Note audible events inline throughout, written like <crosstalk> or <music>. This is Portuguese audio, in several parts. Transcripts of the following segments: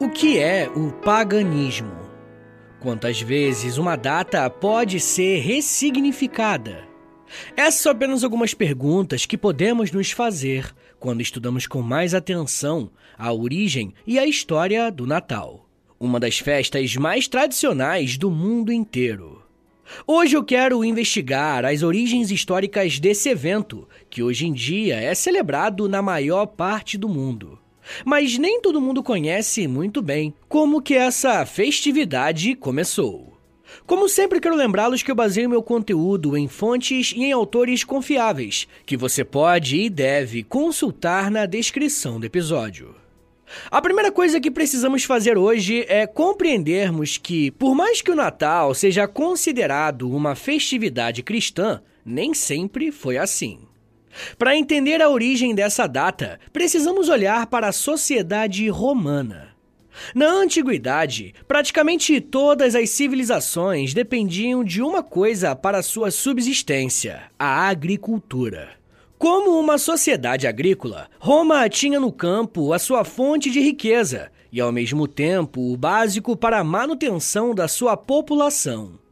O que é o paganismo? Quantas vezes uma data pode ser ressignificada? Essas são apenas algumas perguntas que podemos nos fazer quando estudamos com mais atenção a origem e a história do Natal, uma das festas mais tradicionais do mundo inteiro. Hoje eu quero investigar as origens históricas desse evento, que hoje em dia é celebrado na maior parte do mundo. Mas nem todo mundo conhece muito bem como que essa festividade começou. Como sempre, quero lembrá-los que eu baseio meu conteúdo em fontes e em autores confiáveis, que você pode e deve consultar na descrição do episódio. A primeira coisa que precisamos fazer hoje é compreendermos que, por mais que o Natal seja considerado uma festividade cristã, nem sempre foi assim. Para entender a origem dessa data, precisamos olhar para a sociedade romana. Na antiguidade, praticamente todas as civilizações dependiam de uma coisa para sua subsistência: a agricultura. Como uma sociedade agrícola, Roma tinha no campo a sua fonte de riqueza e, ao mesmo tempo, o básico para a manutenção da sua população.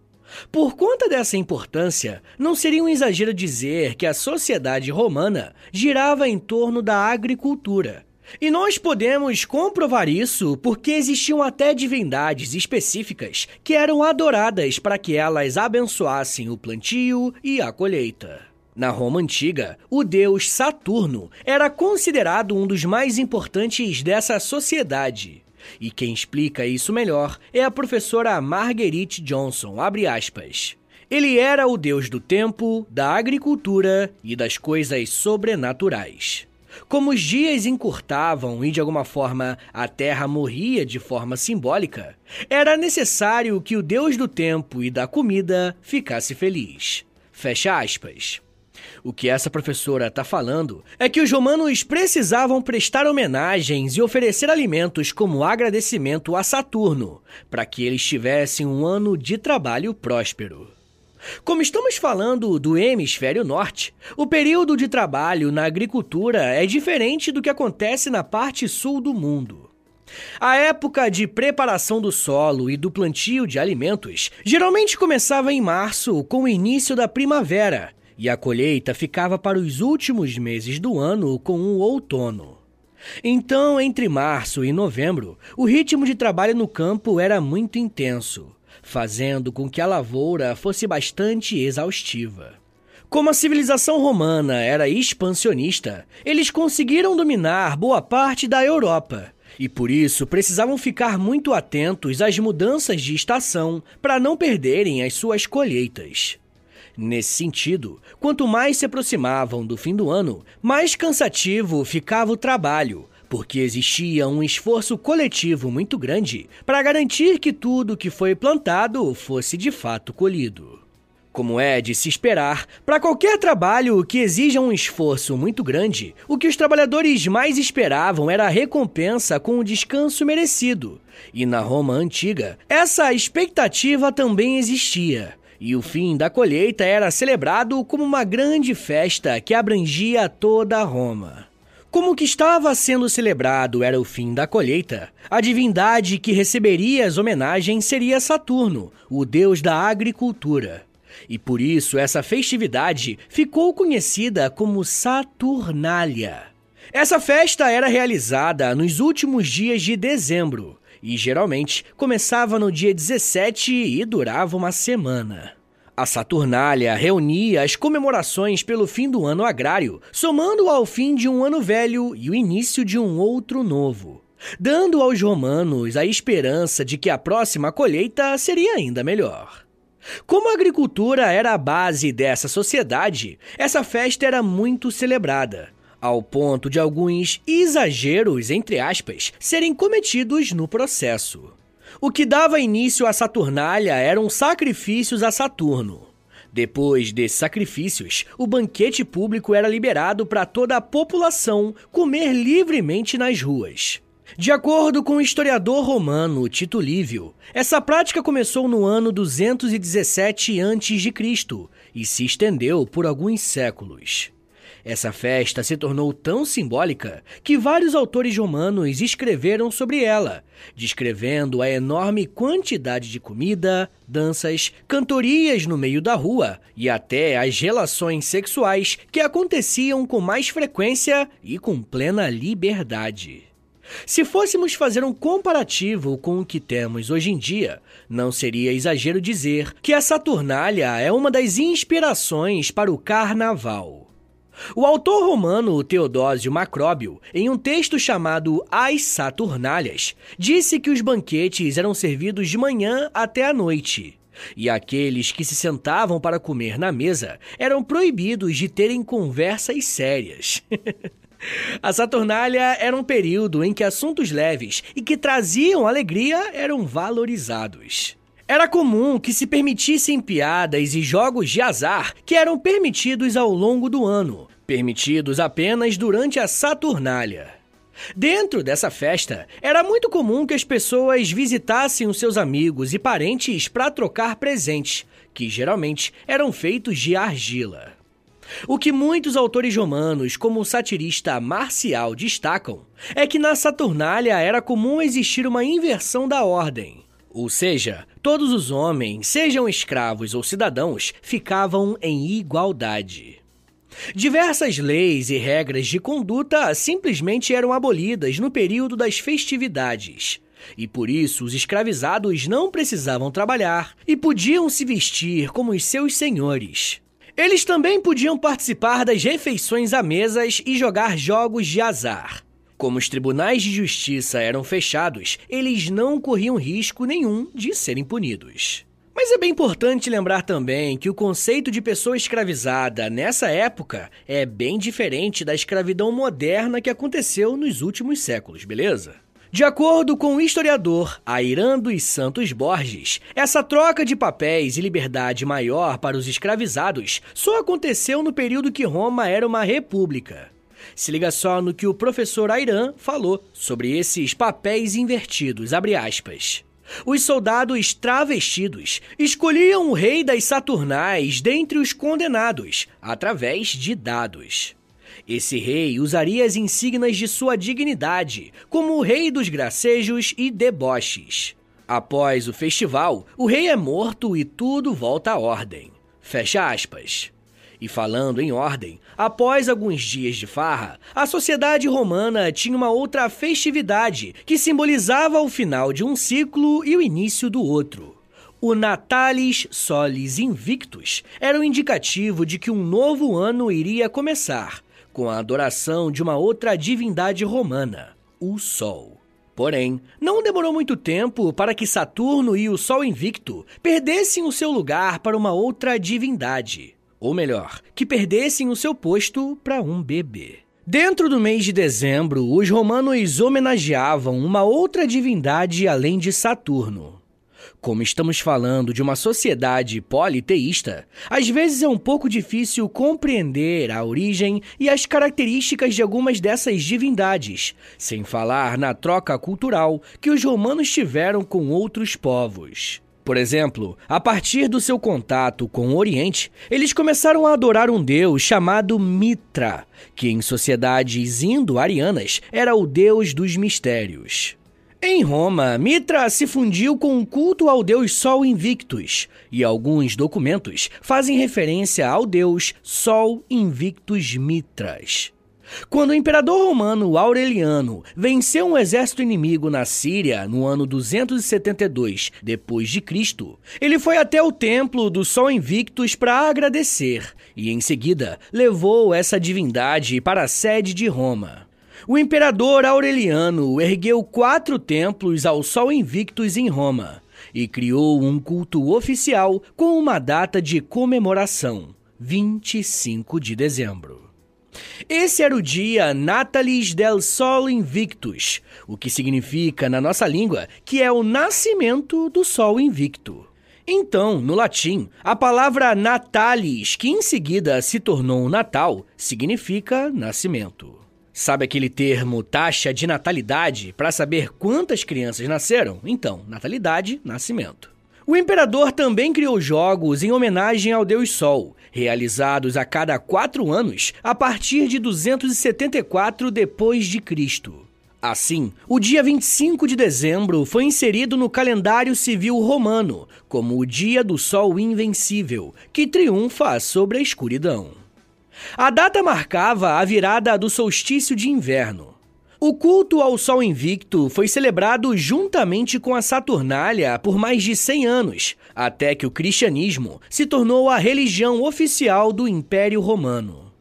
Por conta dessa importância, não seria um exagero dizer que a sociedade romana girava em torno da agricultura. E nós podemos comprovar isso porque existiam até divindades específicas que eram adoradas para que elas abençoassem o plantio e a colheita. Na Roma antiga, o deus Saturno era considerado um dos mais importantes dessa sociedade. E quem explica isso melhor é a professora Marguerite Johnson, Ele era o deus do tempo, da agricultura e das coisas sobrenaturais. Como os dias encurtavam e de alguma forma a terra morria de forma simbólica, era necessário que o deus do tempo e da comida ficasse feliz. Fecha aspas. O que essa professora está falando é que os romanos precisavam prestar homenagens e oferecer alimentos como agradecimento a Saturno, para que eles tivessem um ano de trabalho próspero. Como estamos falando do hemisfério norte, o período de trabalho na agricultura é diferente do que acontece na parte sul do mundo. A época de preparação do solo e do plantio de alimentos geralmente começava em março, com o início da primavera, e a colheita ficava para os últimos meses do ano, com o outono. Então, entre março e novembro, o ritmo de trabalho no campo era muito intenso fazendo com que a lavoura fosse bastante exaustiva. Como a civilização romana era expansionista, eles conseguiram dominar boa parte da Europa e por isso precisavam ficar muito atentos às mudanças de estação para não perderem as suas colheitas. Nesse sentido, quanto mais se aproximavam do fim do ano, mais cansativo ficava o trabalho, porque existia um esforço coletivo muito grande para garantir que tudo que foi plantado fosse de fato colhido. Como é de se esperar, para qualquer trabalho que exija um esforço muito grande, o que os trabalhadores mais esperavam era a recompensa com o descanso merecido. E na Roma antiga, essa expectativa também existia. E o fim da colheita era celebrado como uma grande festa que abrangia toda Roma. Como que estava sendo celebrado era o fim da colheita, a divindade que receberia as homenagens seria Saturno, o deus da agricultura. E por isso essa festividade ficou conhecida como Saturnália. Essa festa era realizada nos últimos dias de dezembro e geralmente começava no dia 17 e durava uma semana. A Saturnália reunia as comemorações pelo fim do ano agrário, somando ao fim de um ano velho e o início de um outro novo, dando aos romanos a esperança de que a próxima colheita seria ainda melhor. Como a agricultura era a base dessa sociedade, essa festa era muito celebrada. Ao ponto de alguns exageros, entre aspas, serem cometidos no processo. O que dava início à Saturnália eram sacrifícios a Saturno. Depois desses sacrifícios, o banquete público era liberado para toda a população comer livremente nas ruas. De acordo com o historiador romano Tito Livio, essa prática começou no ano 217 a.C. e se estendeu por alguns séculos. Essa festa se tornou tão simbólica que vários autores romanos escreveram sobre ela, descrevendo a enorme quantidade de comida, danças, cantorias no meio da rua e até as relações sexuais que aconteciam com mais frequência e com plena liberdade. Se fôssemos fazer um comparativo com o que temos hoje em dia, não seria exagero dizer que a Saturnália é uma das inspirações para o carnaval. O autor romano Teodósio Macróbio, em um texto chamado As Saturnálias, disse que os banquetes eram servidos de manhã até a noite. E aqueles que se sentavam para comer na mesa eram proibidos de terem conversas sérias. <laughs> A Saturnália era um período em que assuntos leves e que traziam alegria eram valorizados. Era comum que se permitissem piadas e jogos de azar que eram permitidos ao longo do ano, permitidos apenas durante a Saturnália. Dentro dessa festa, era muito comum que as pessoas visitassem os seus amigos e parentes para trocar presentes, que geralmente eram feitos de argila. O que muitos autores romanos, como o satirista Marcial, destacam é que na Saturnália era comum existir uma inversão da ordem. Ou seja, todos os homens, sejam escravos ou cidadãos, ficavam em igualdade. Diversas leis e regras de conduta simplesmente eram abolidas no período das festividades. E por isso os escravizados não precisavam trabalhar e podiam se vestir como os seus senhores. Eles também podiam participar das refeições à mesas e jogar jogos de azar. Como os tribunais de justiça eram fechados, eles não corriam risco nenhum de serem punidos. Mas é bem importante lembrar também que o conceito de pessoa escravizada nessa época é bem diferente da escravidão moderna que aconteceu nos últimos séculos, beleza? De acordo com o historiador Airan dos Santos Borges, essa troca de papéis e liberdade maior para os escravizados só aconteceu no período que Roma era uma república. Se liga só no que o professor Airan falou sobre esses papéis invertidos, abre aspas. Os soldados travestidos escolhiam o rei das Saturnais dentre os condenados, através de dados. Esse rei usaria as insígnias de sua dignidade, como o rei dos gracejos e deboches. Após o festival, o rei é morto e tudo volta à ordem. Fecha aspas. E falando em ordem, após alguns dias de farra, a sociedade romana tinha uma outra festividade que simbolizava o final de um ciclo e o início do outro. O Natalis Solis Invictus era o indicativo de que um novo ano iria começar, com a adoração de uma outra divindade romana, o Sol. Porém, não demorou muito tempo para que Saturno e o Sol Invicto perdessem o seu lugar para uma outra divindade. Ou melhor, que perdessem o seu posto para um bebê. Dentro do mês de dezembro, os romanos homenageavam uma outra divindade além de Saturno, como estamos falando de uma sociedade politeísta, às vezes é um pouco difícil compreender a origem e as características de algumas dessas divindades, sem falar na troca cultural que os romanos tiveram com outros povos. Por exemplo, a partir do seu contato com o Oriente, eles começaram a adorar um deus chamado Mitra, que em sociedades indo-arianas era o deus dos mistérios. Em Roma, Mitra se fundiu com o culto ao deus Sol Invictus, e alguns documentos fazem referência ao deus Sol Invictus Mitras. Quando o imperador romano Aureliano venceu um exército inimigo na Síria no ano 272 depois de Cristo, ele foi até o templo do Sol Invictus para agradecer e em seguida levou essa divindade para a sede de Roma. O imperador Aureliano ergueu quatro templos ao Sol Invictus em Roma e criou um culto oficial com uma data de comemoração, 25 de dezembro. Esse era o dia Natalis del Sol Invictus, o que significa na nossa língua que é o nascimento do Sol Invicto. Então, no latim, a palavra natalis, que em seguida se tornou natal, significa nascimento. Sabe aquele termo taxa de natalidade para saber quantas crianças nasceram? Então, natalidade, nascimento. O imperador também criou jogos em homenagem ao deus Sol, realizados a cada quatro anos a partir de 274 depois de Cristo. Assim, o dia 25 de dezembro foi inserido no calendário civil romano como o dia do Sol Invencível, que triunfa sobre a escuridão. A data marcava a virada do solstício de inverno. O culto ao Sol Invicto foi celebrado juntamente com a Saturnália por mais de 100 anos, até que o cristianismo se tornou a religião oficial do Império Romano.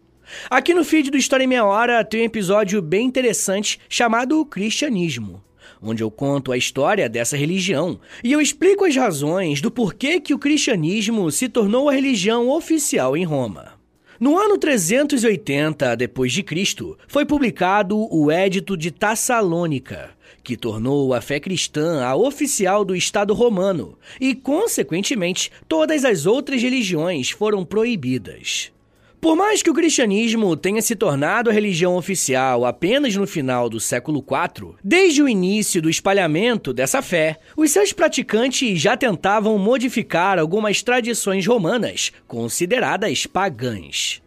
Aqui no feed do História em Meia Hora tem um episódio bem interessante chamado Cristianismo, onde eu conto a história dessa religião e eu explico as razões do porquê que o cristianismo se tornou a religião oficial em Roma. No ano 380 depois de Cristo, foi publicado o Édito de Tassalônica, que tornou a fé cristã a oficial do Estado romano, e consequentemente, todas as outras religiões foram proibidas. Por mais que o cristianismo tenha se tornado a religião oficial apenas no final do século IV, desde o início do espalhamento dessa fé, os seus praticantes já tentavam modificar algumas tradições romanas consideradas pagãs.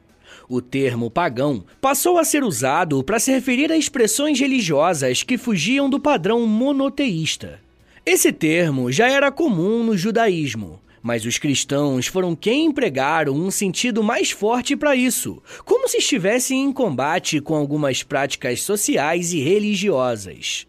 O termo pagão passou a ser usado para se referir a expressões religiosas que fugiam do padrão monoteísta. Esse termo já era comum no judaísmo, mas os cristãos foram quem empregaram um sentido mais forte para isso, como se estivessem em combate com algumas práticas sociais e religiosas.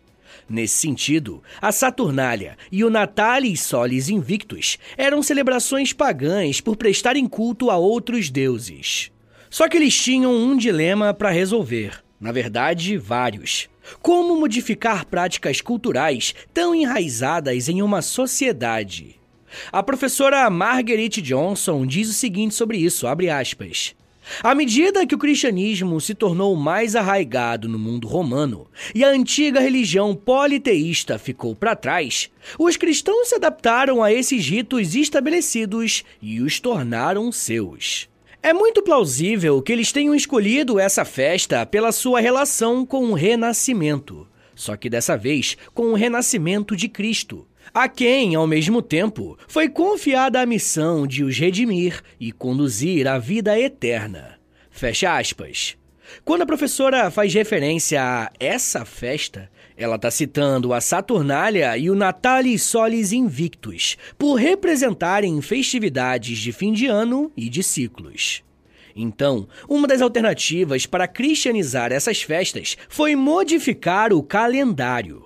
Nesse sentido, a Saturnália e o Natalis Solis Invictus eram celebrações pagãs por prestarem culto a outros deuses. Só que eles tinham um dilema para resolver. Na verdade, vários. Como modificar práticas culturais tão enraizadas em uma sociedade? A professora Marguerite Johnson diz o seguinte sobre isso, abre aspas. À medida que o cristianismo se tornou mais arraigado no mundo romano e a antiga religião politeísta ficou para trás, os cristãos se adaptaram a esses ritos estabelecidos e os tornaram seus. É muito plausível que eles tenham escolhido essa festa pela sua relação com o renascimento, só que dessa vez com o renascimento de Cristo a quem, ao mesmo tempo, foi confiada a missão de os redimir e conduzir à vida eterna. Fecha aspas. Quando a professora faz referência a essa festa, ela está citando a Saturnália e o Natalis Solis Invictus, por representarem festividades de fim de ano e de ciclos. Então, uma das alternativas para cristianizar essas festas foi modificar o calendário.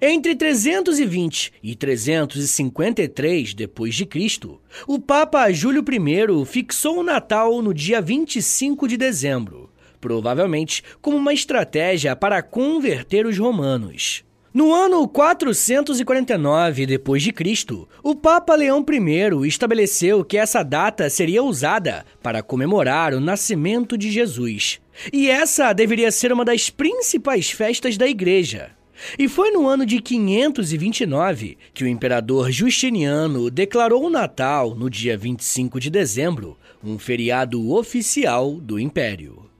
Entre 320 e 353 depois de Cristo, o Papa Júlio I fixou o Natal no dia 25 de dezembro, provavelmente como uma estratégia para converter os romanos. No ano 449 depois de Cristo, o Papa Leão I estabeleceu que essa data seria usada para comemorar o nascimento de Jesus. E essa deveria ser uma das principais festas da igreja. E foi no ano de 529 que o imperador Justiniano declarou o Natal, no dia 25 de dezembro, um feriado oficial do império.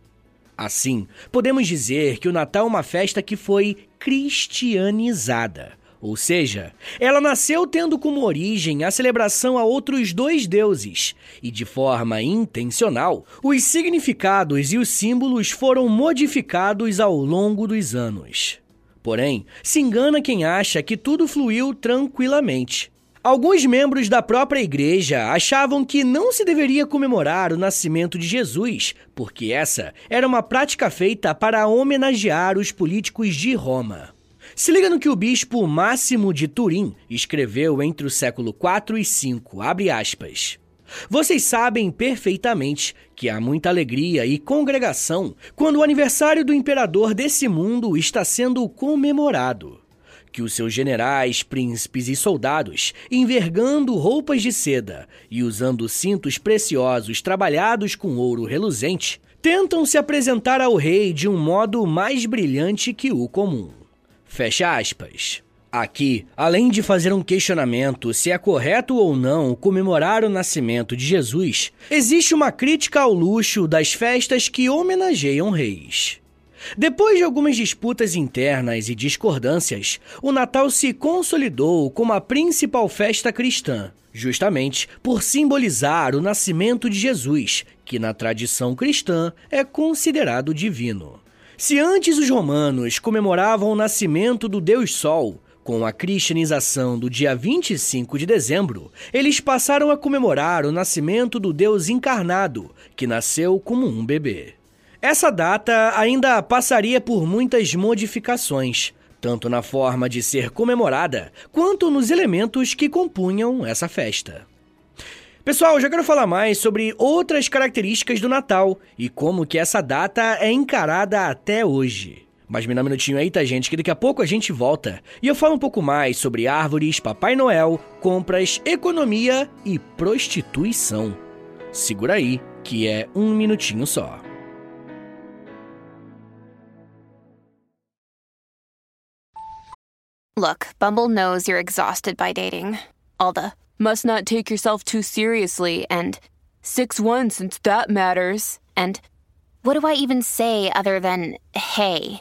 Assim, podemos dizer que o Natal é uma festa que foi cristianizada. Ou seja, ela nasceu tendo como origem a celebração a outros dois deuses, e de forma intencional, os significados e os símbolos foram modificados ao longo dos anos. Porém, se engana quem acha que tudo fluiu tranquilamente. Alguns membros da própria igreja achavam que não se deveria comemorar o nascimento de Jesus, porque essa era uma prática feita para homenagear os políticos de Roma. Se liga no que o bispo Máximo de Turim escreveu entre o século 4 e 5, abre aspas. Vocês sabem perfeitamente que há muita alegria e congregação quando o aniversário do imperador desse mundo está sendo comemorado. Que os seus generais, príncipes e soldados, envergando roupas de seda e usando cintos preciosos trabalhados com ouro reluzente, tentam se apresentar ao rei de um modo mais brilhante que o comum. Fecha aspas. Aqui, além de fazer um questionamento se é correto ou não comemorar o nascimento de Jesus, existe uma crítica ao luxo das festas que homenageiam reis. Depois de algumas disputas internas e discordâncias, o Natal se consolidou como a principal festa cristã, justamente por simbolizar o nascimento de Jesus, que na tradição cristã é considerado divino. Se antes os romanos comemoravam o nascimento do Deus Sol, com a cristianização do dia 25 de dezembro, eles passaram a comemorar o nascimento do Deus encarnado, que nasceu como um bebê. Essa data ainda passaria por muitas modificações, tanto na forma de ser comemorada, quanto nos elementos que compunham essa festa. Pessoal, já quero falar mais sobre outras características do Natal e como que essa data é encarada até hoje. Mas me dá um minutinho aí, tá, gente? Que daqui a pouco a gente volta e eu falo um pouco mais sobre árvores, Papai Noel, compras, economia e prostituição. Segura aí, que é um minutinho só. Look, Bumble knows you're exhausted by dating. All the must not take yourself too seriously and 6 1 since that matters. And what do I even say other than hey?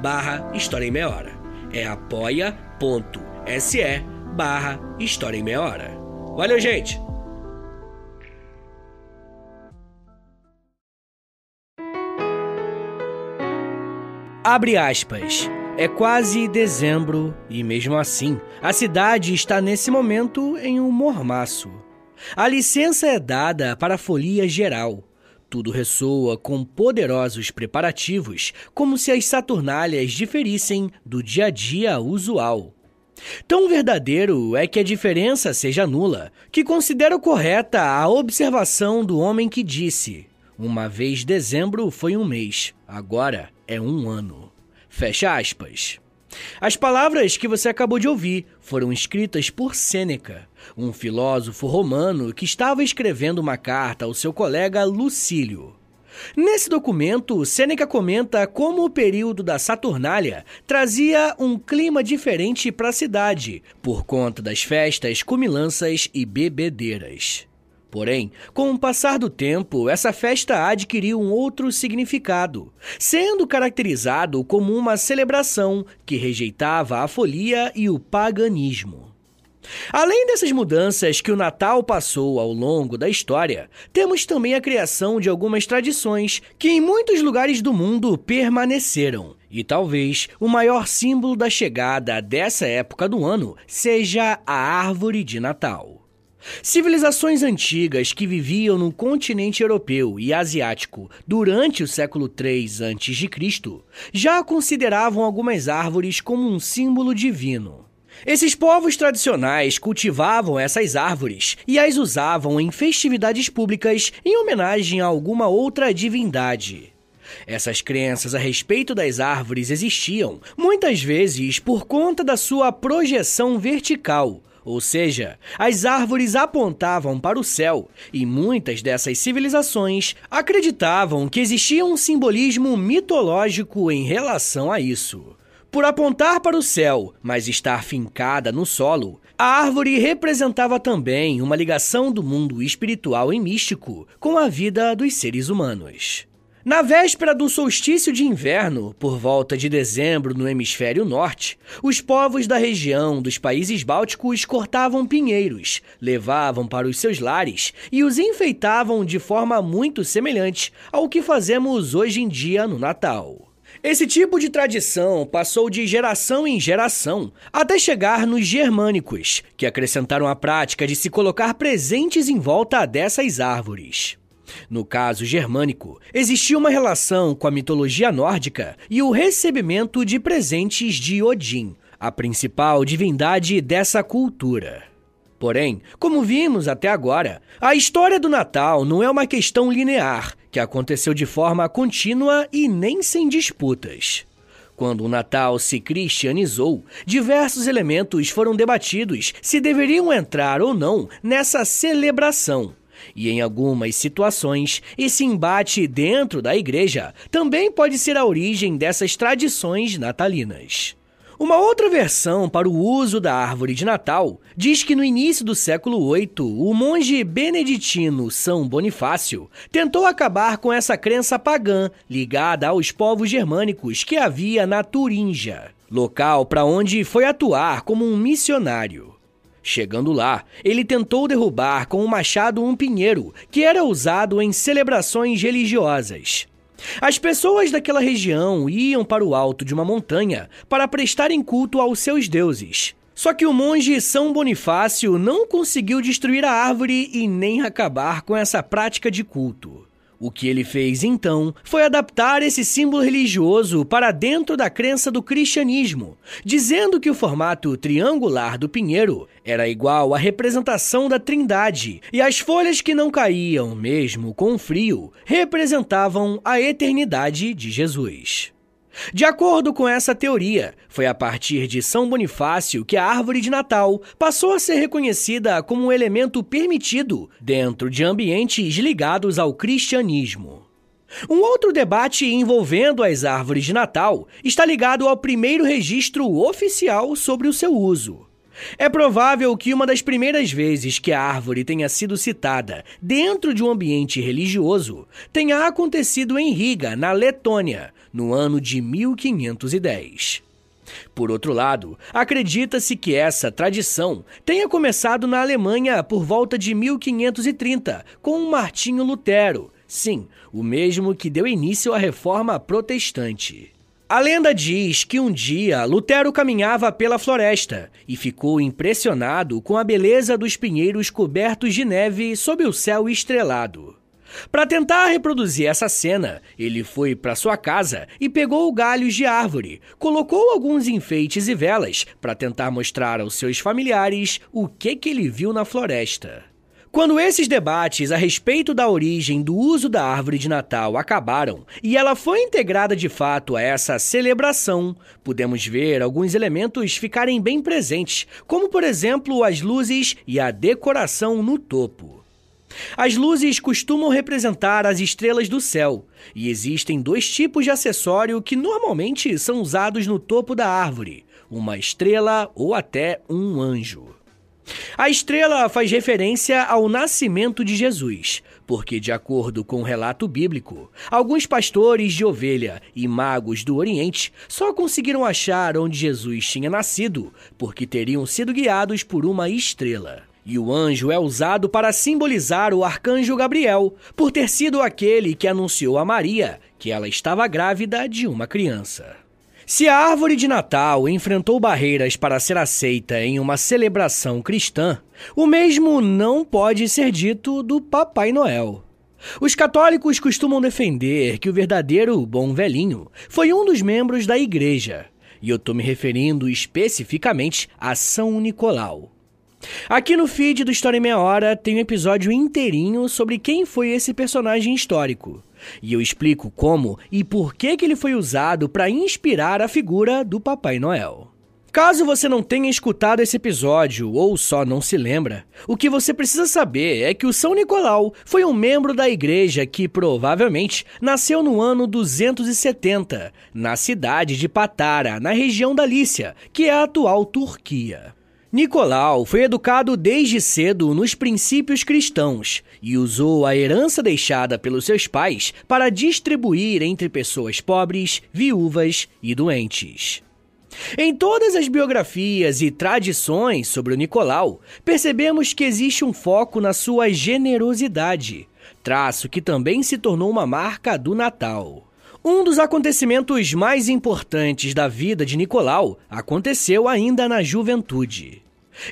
barra História em Meia Hora. É apoia.se barra História em Meia Hora. Valeu, gente! Abre aspas. É quase dezembro e, mesmo assim, a cidade está nesse momento em um mormaço. A licença é dada para a folia geral. Tudo ressoa com poderosos preparativos, como se as Saturnálias diferissem do dia a dia usual. Tão verdadeiro é que a diferença seja nula, que considero correta a observação do homem que disse: Uma vez dezembro foi um mês, agora é um ano. Fecha aspas. As palavras que você acabou de ouvir foram escritas por Sêneca, um filósofo romano que estava escrevendo uma carta ao seu colega Lucílio. Nesse documento, Sêneca comenta como o período da Saturnália trazia um clima diferente para a cidade, por conta das festas, comilanças e bebedeiras. Porém, com o passar do tempo, essa festa adquiriu um outro significado, sendo caracterizado como uma celebração que rejeitava a folia e o paganismo. Além dessas mudanças que o Natal passou ao longo da história, temos também a criação de algumas tradições que em muitos lugares do mundo permaneceram. E talvez o maior símbolo da chegada dessa época do ano seja a árvore de Natal. Civilizações antigas que viviam no continente europeu e asiático durante o século III a.C. já consideravam algumas árvores como um símbolo divino. Esses povos tradicionais cultivavam essas árvores e as usavam em festividades públicas em homenagem a alguma outra divindade. Essas crenças a respeito das árvores existiam, muitas vezes por conta da sua projeção vertical, ou seja, as árvores apontavam para o céu e muitas dessas civilizações acreditavam que existia um simbolismo mitológico em relação a isso. Por apontar para o céu, mas estar fincada no solo, a árvore representava também uma ligação do mundo espiritual e místico com a vida dos seres humanos. Na véspera do solstício de inverno, por volta de dezembro no hemisfério norte, os povos da região dos países bálticos cortavam pinheiros, levavam para os seus lares e os enfeitavam de forma muito semelhante ao que fazemos hoje em dia no Natal. Esse tipo de tradição passou de geração em geração até chegar nos germânicos, que acrescentaram a prática de se colocar presentes em volta dessas árvores. No caso germânico, existia uma relação com a mitologia nórdica e o recebimento de presentes de Odin, a principal divindade dessa cultura. Porém, como vimos até agora, a história do Natal não é uma questão linear, que aconteceu de forma contínua e nem sem disputas. Quando o Natal se cristianizou, diversos elementos foram debatidos se deveriam entrar ou não nessa celebração. E em algumas situações, esse embate dentro da igreja também pode ser a origem dessas tradições natalinas. Uma outra versão para o uso da árvore de Natal diz que no início do século VIII, o monge beneditino São Bonifácio tentou acabar com essa crença pagã ligada aos povos germânicos que havia na Turíngia, local para onde foi atuar como um missionário. Chegando lá, ele tentou derrubar com um machado um pinheiro que era usado em celebrações religiosas. As pessoas daquela região iam para o alto de uma montanha para prestarem culto aos seus deuses. Só que o monge São Bonifácio não conseguiu destruir a árvore e nem acabar com essa prática de culto. O que ele fez então foi adaptar esse símbolo religioso para dentro da crença do cristianismo, dizendo que o formato triangular do pinheiro era igual à representação da Trindade e as folhas que não caíam, mesmo com frio, representavam a eternidade de Jesus. De acordo com essa teoria, foi a partir de São Bonifácio que a árvore de Natal passou a ser reconhecida como um elemento permitido dentro de ambientes ligados ao cristianismo. Um outro debate envolvendo as árvores de Natal está ligado ao primeiro registro oficial sobre o seu uso. É provável que uma das primeiras vezes que a árvore tenha sido citada dentro de um ambiente religioso tenha acontecido em Riga, na Letônia, no ano de 1510. Por outro lado, acredita-se que essa tradição tenha começado na Alemanha por volta de 1530, com Martinho Lutero, sim, o mesmo que deu início à reforma protestante. A lenda diz que um dia Lutero caminhava pela floresta e ficou impressionado com a beleza dos pinheiros cobertos de neve sob o céu estrelado. Para tentar reproduzir essa cena, ele foi para sua casa e pegou galhos de árvore, colocou alguns enfeites e velas para tentar mostrar aos seus familiares o que, que ele viu na floresta. Quando esses debates a respeito da origem do uso da árvore de Natal acabaram e ela foi integrada de fato a essa celebração, podemos ver alguns elementos ficarem bem presentes, como por exemplo as luzes e a decoração no topo. As luzes costumam representar as estrelas do céu, e existem dois tipos de acessório que normalmente são usados no topo da árvore: uma estrela ou até um anjo. A estrela faz referência ao nascimento de Jesus, porque, de acordo com o relato bíblico, alguns pastores de ovelha e magos do Oriente só conseguiram achar onde Jesus tinha nascido porque teriam sido guiados por uma estrela. E o anjo é usado para simbolizar o arcanjo Gabriel, por ter sido aquele que anunciou a Maria que ela estava grávida de uma criança. Se a árvore de Natal enfrentou barreiras para ser aceita em uma celebração cristã, o mesmo não pode ser dito do Papai Noel. Os católicos costumam defender que o verdadeiro bom velhinho foi um dos membros da igreja, e eu estou me referindo especificamente a São Nicolau. Aqui no feed do História em Meia Hora tem um episódio inteirinho sobre quem foi esse personagem histórico. E eu explico como e por que, que ele foi usado para inspirar a figura do Papai Noel. Caso você não tenha escutado esse episódio ou só não se lembra, o que você precisa saber é que o São Nicolau foi um membro da igreja que provavelmente nasceu no ano 270, na cidade de Patara, na região da Lícia, que é a atual Turquia. Nicolau foi educado desde cedo nos princípios cristãos e usou a herança deixada pelos seus pais para distribuir entre pessoas pobres, viúvas e doentes. Em todas as biografias e tradições sobre o Nicolau, percebemos que existe um foco na sua generosidade, traço que também se tornou uma marca do Natal. Um dos acontecimentos mais importantes da vida de Nicolau aconteceu ainda na juventude.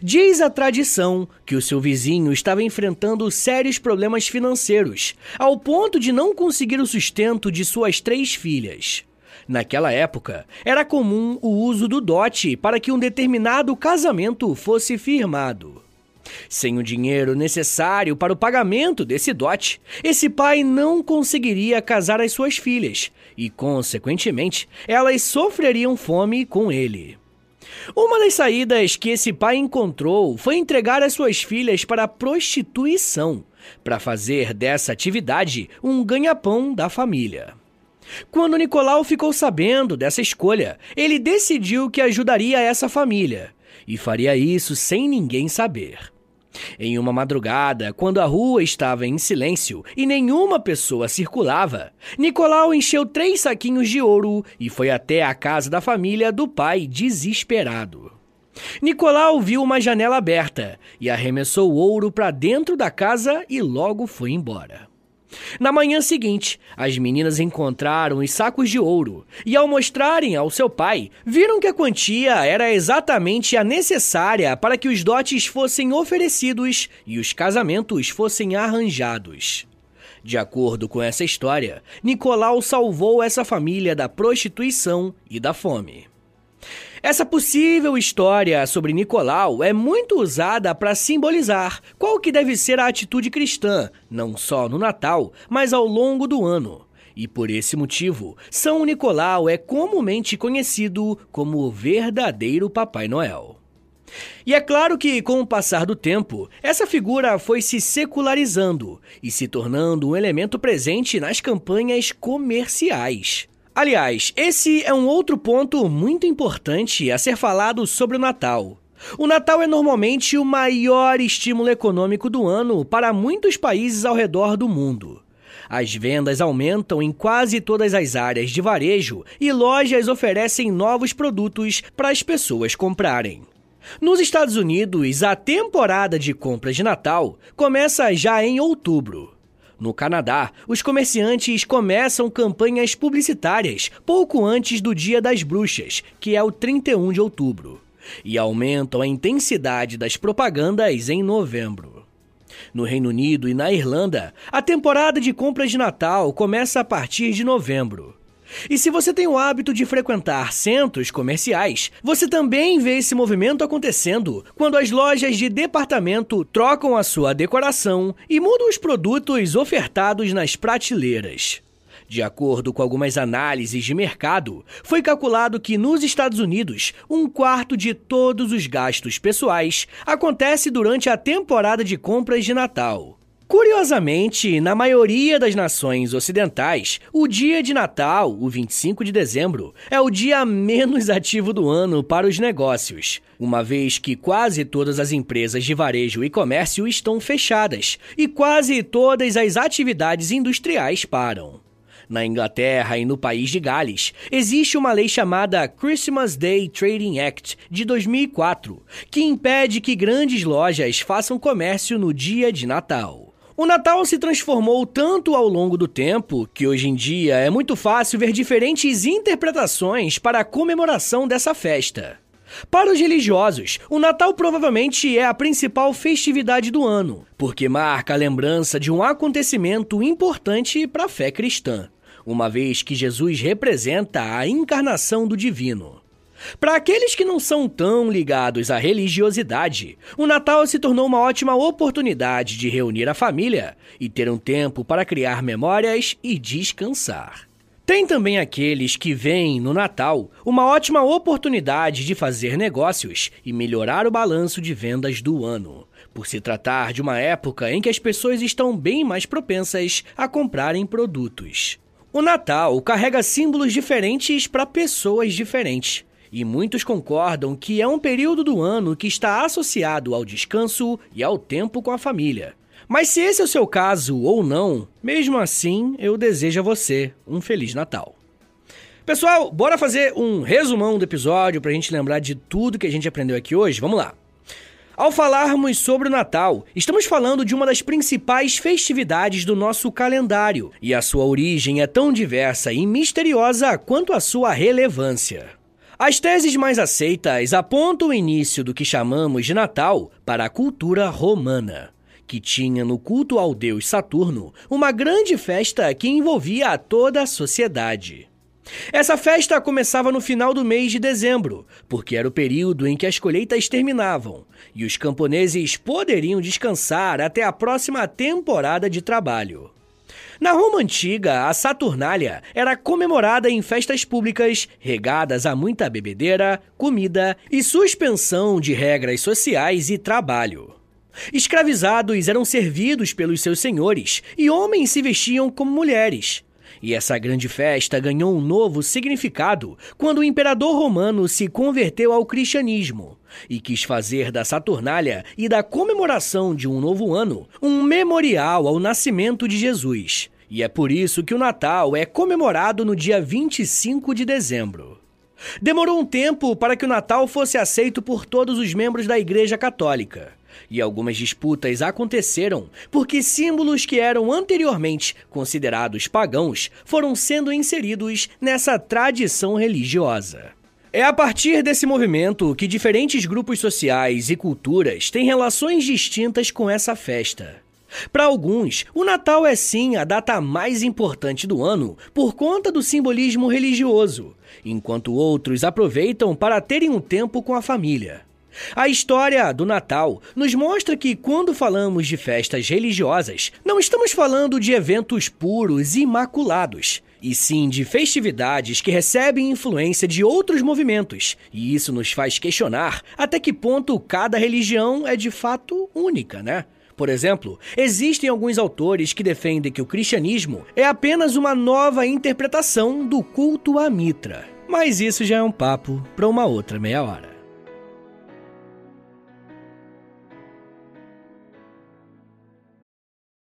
Diz a tradição que o seu vizinho estava enfrentando sérios problemas financeiros, ao ponto de não conseguir o sustento de suas três filhas. Naquela época, era comum o uso do dote para que um determinado casamento fosse firmado. Sem o dinheiro necessário para o pagamento desse dote, esse pai não conseguiria casar as suas filhas e, consequentemente, elas sofreriam fome com ele. Uma das saídas que esse pai encontrou foi entregar as suas filhas para a prostituição, para fazer dessa atividade um ganha-pão da família. Quando Nicolau ficou sabendo dessa escolha, ele decidiu que ajudaria essa família e faria isso sem ninguém saber. Em uma madrugada, quando a rua estava em silêncio e nenhuma pessoa circulava, Nicolau encheu três saquinhos de ouro e foi até a casa da família do pai desesperado. Nicolau viu uma janela aberta e arremessou o ouro para dentro da casa e logo foi embora. Na manhã seguinte, as meninas encontraram os sacos de ouro e, ao mostrarem ao seu pai, viram que a quantia era exatamente a necessária para que os dotes fossem oferecidos e os casamentos fossem arranjados. De acordo com essa história, Nicolau salvou essa família da prostituição e da fome. Essa possível história sobre Nicolau é muito usada para simbolizar qual que deve ser a atitude cristã, não só no Natal, mas ao longo do ano. E por esse motivo, São Nicolau é comumente conhecido como o verdadeiro Papai Noel. E é claro que, com o passar do tempo, essa figura foi se secularizando e se tornando um elemento presente nas campanhas comerciais. Aliás, esse é um outro ponto muito importante a ser falado sobre o Natal. O Natal é normalmente o maior estímulo econômico do ano para muitos países ao redor do mundo. As vendas aumentam em quase todas as áreas de varejo e lojas oferecem novos produtos para as pessoas comprarem. Nos Estados Unidos, a temporada de compras de Natal começa já em outubro. No Canadá, os comerciantes começam campanhas publicitárias pouco antes do Dia das Bruxas, que é o 31 de outubro, e aumentam a intensidade das propagandas em novembro. No Reino Unido e na Irlanda, a temporada de compras de Natal começa a partir de novembro. E se você tem o hábito de frequentar centros comerciais, você também vê esse movimento acontecendo quando as lojas de departamento trocam a sua decoração e mudam os produtos ofertados nas prateleiras. De acordo com algumas análises de mercado, foi calculado que nos Estados Unidos, um quarto de todos os gastos pessoais acontece durante a temporada de compras de Natal. Curiosamente, na maioria das nações ocidentais, o dia de Natal, o 25 de dezembro, é o dia menos <laughs> ativo do ano para os negócios, uma vez que quase todas as empresas de varejo e comércio estão fechadas e quase todas as atividades industriais param. Na Inglaterra e no país de Gales, existe uma lei chamada Christmas Day Trading Act de 2004, que impede que grandes lojas façam comércio no dia de Natal. O Natal se transformou tanto ao longo do tempo que hoje em dia é muito fácil ver diferentes interpretações para a comemoração dessa festa. Para os religiosos, o Natal provavelmente é a principal festividade do ano, porque marca a lembrança de um acontecimento importante para a fé cristã, uma vez que Jesus representa a encarnação do divino. Para aqueles que não são tão ligados à religiosidade, o Natal se tornou uma ótima oportunidade de reunir a família e ter um tempo para criar memórias e descansar. Tem também aqueles que veem no Natal uma ótima oportunidade de fazer negócios e melhorar o balanço de vendas do ano, por se tratar de uma época em que as pessoas estão bem mais propensas a comprarem produtos. O Natal carrega símbolos diferentes para pessoas diferentes. E muitos concordam que é um período do ano que está associado ao descanso e ao tempo com a família. Mas se esse é o seu caso ou não, mesmo assim, eu desejo a você um Feliz Natal. Pessoal, bora fazer um resumão do episódio para a gente lembrar de tudo que a gente aprendeu aqui hoje? Vamos lá! Ao falarmos sobre o Natal, estamos falando de uma das principais festividades do nosso calendário, e a sua origem é tão diversa e misteriosa quanto a sua relevância. As teses mais aceitas apontam o início do que chamamos de Natal para a cultura romana, que tinha no culto ao deus Saturno uma grande festa que envolvia toda a sociedade. Essa festa começava no final do mês de dezembro, porque era o período em que as colheitas terminavam e os camponeses poderiam descansar até a próxima temporada de trabalho. Na Roma antiga, a Saturnália era comemorada em festas públicas regadas a muita bebedeira, comida e suspensão de regras sociais e trabalho. Escravizados eram servidos pelos seus senhores e homens se vestiam como mulheres. E essa grande festa ganhou um novo significado quando o imperador romano se converteu ao cristianismo e quis fazer da Saturnália e da comemoração de um novo ano um memorial ao nascimento de Jesus. E é por isso que o Natal é comemorado no dia 25 de dezembro. Demorou um tempo para que o Natal fosse aceito por todos os membros da Igreja Católica. E algumas disputas aconteceram porque símbolos que eram anteriormente considerados pagãos foram sendo inseridos nessa tradição religiosa. É a partir desse movimento que diferentes grupos sociais e culturas têm relações distintas com essa festa. Para alguns, o Natal é sim a data mais importante do ano por conta do simbolismo religioso, enquanto outros aproveitam para terem um tempo com a família. A história do Natal nos mostra que, quando falamos de festas religiosas, não estamos falando de eventos puros e imaculados, e sim de festividades que recebem influência de outros movimentos, e isso nos faz questionar até que ponto cada religião é de fato única, né? Por exemplo, existem alguns autores que defendem que o cristianismo é apenas uma nova interpretação do culto à Mitra. Mas isso já é um papo para uma outra meia hora.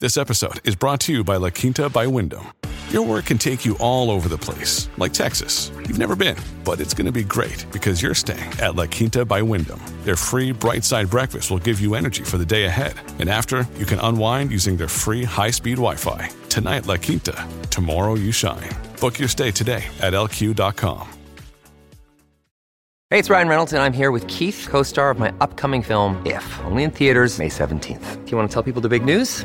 This episode is brought to you by La Quinta by Wyndham. Your work can take you all over the place, like Texas. You've never been, but it's going to be great because you're staying at La Quinta by Wyndham. Their free bright side breakfast will give you energy for the day ahead. And after, you can unwind using their free high speed Wi Fi. Tonight, La Quinta. Tomorrow, you shine. Book your stay today at lq.com. Hey, it's Ryan Reynolds, and I'm here with Keith, co star of my upcoming film, If, only in theaters, May 17th. Do you want to tell people the big news?